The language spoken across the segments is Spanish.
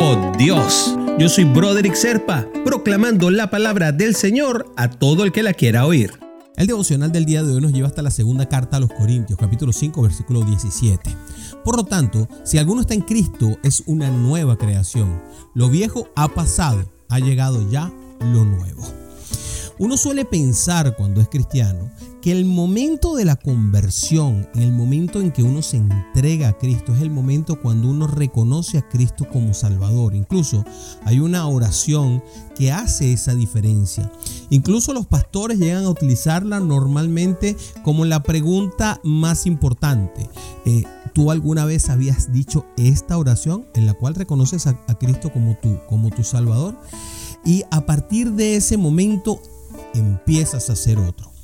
Oh Dios, yo soy Broderick Serpa, proclamando la palabra del Señor a todo el que la quiera oír. El devocional del día de hoy nos lleva hasta la segunda carta a los Corintios, capítulo 5, versículo 17. Por lo tanto, si alguno está en Cristo, es una nueva creación. Lo viejo ha pasado, ha llegado ya lo nuevo. Uno suele pensar cuando es cristiano que el momento de la conversión, el momento en que uno se entrega a Cristo, es el momento cuando uno reconoce a Cristo como Salvador. Incluso hay una oración que hace esa diferencia. Incluso los pastores llegan a utilizarla normalmente como la pregunta más importante. Eh, ¿Tú alguna vez habías dicho esta oración en la cual reconoces a, a Cristo como tú, como tu Salvador? Y a partir de ese momento empiezas a hacer otro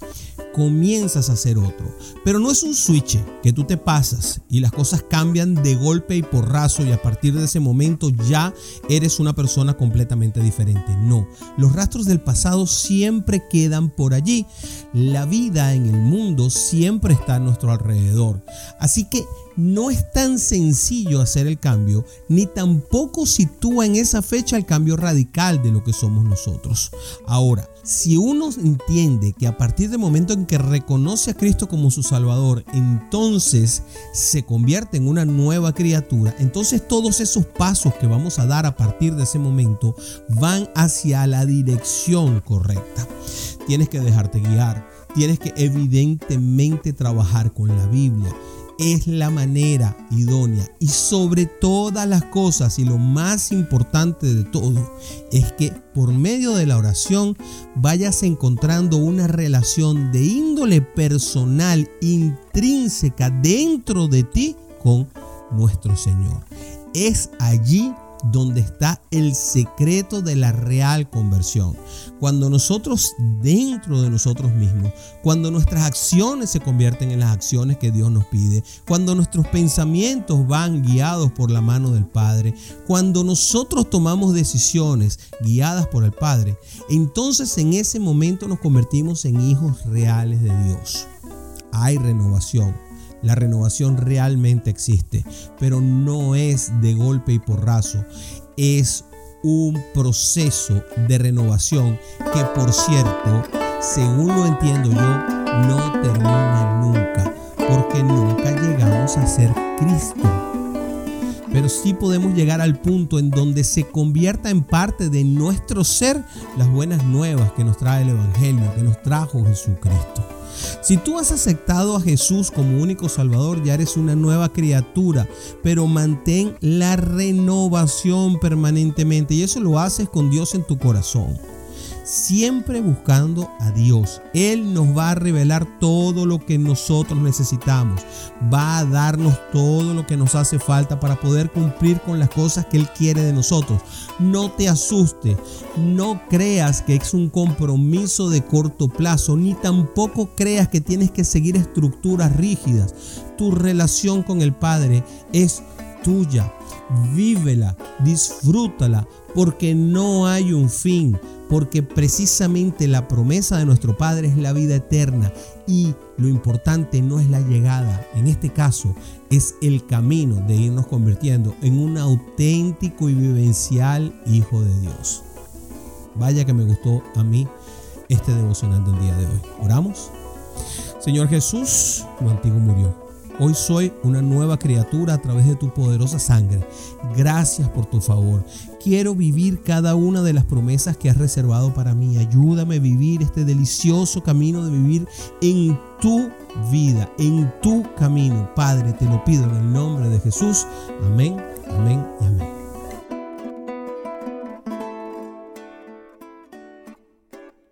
comienzas a hacer otro. Pero no es un switch que tú te pasas y las cosas cambian de golpe y porrazo y a partir de ese momento ya eres una persona completamente diferente. No, los rastros del pasado siempre quedan por allí. La vida en el mundo siempre está a nuestro alrededor. Así que no es tan sencillo hacer el cambio, ni tampoco sitúa en esa fecha el cambio radical de lo que somos nosotros. Ahora, si uno entiende que a partir del momento en que reconoce a Cristo como su Salvador, entonces se convierte en una nueva criatura, entonces todos esos pasos que vamos a dar a partir de ese momento van hacia la dirección correcta. Tienes que dejarte guiar, tienes que evidentemente trabajar con la Biblia es la manera idónea. Y sobre todas las cosas y lo más importante de todo es que por medio de la oración vayas encontrando una relación de índole personal intrínseca dentro de ti con nuestro Señor. Es allí donde está el secreto de la real conversión. Cuando nosotros dentro de nosotros mismos, cuando nuestras acciones se convierten en las acciones que Dios nos pide, cuando nuestros pensamientos van guiados por la mano del Padre, cuando nosotros tomamos decisiones guiadas por el Padre, entonces en ese momento nos convertimos en hijos reales de Dios. Hay renovación la renovación realmente existe, pero no es de golpe y porrazo. Es un proceso de renovación que, por cierto, según lo entiendo yo, no termina nunca, porque nunca llegamos a ser Cristo pero sí podemos llegar al punto en donde se convierta en parte de nuestro ser las buenas nuevas que nos trae el Evangelio, que nos trajo Jesucristo. Si tú has aceptado a Jesús como único Salvador, ya eres una nueva criatura, pero mantén la renovación permanentemente y eso lo haces con Dios en tu corazón siempre buscando a Dios. Él nos va a revelar todo lo que nosotros necesitamos. Va a darnos todo lo que nos hace falta para poder cumplir con las cosas que Él quiere de nosotros. No te asuste, no creas que es un compromiso de corto plazo, ni tampoco creas que tienes que seguir estructuras rígidas. Tu relación con el Padre es tuya. Vívela, disfrútala, porque no hay un fin porque precisamente la promesa de nuestro Padre es la vida eterna y lo importante no es la llegada, en este caso es el camino de irnos convirtiendo en un auténtico y vivencial Hijo de Dios. Vaya que me gustó a mí este devocional del día de hoy. Oramos. Señor Jesús, tu antiguo murió Hoy soy una nueva criatura a través de tu poderosa sangre. Gracias por tu favor. Quiero vivir cada una de las promesas que has reservado para mí. Ayúdame a vivir este delicioso camino de vivir en tu vida, en tu camino. Padre, te lo pido en el nombre de Jesús. Amén, amén y amén.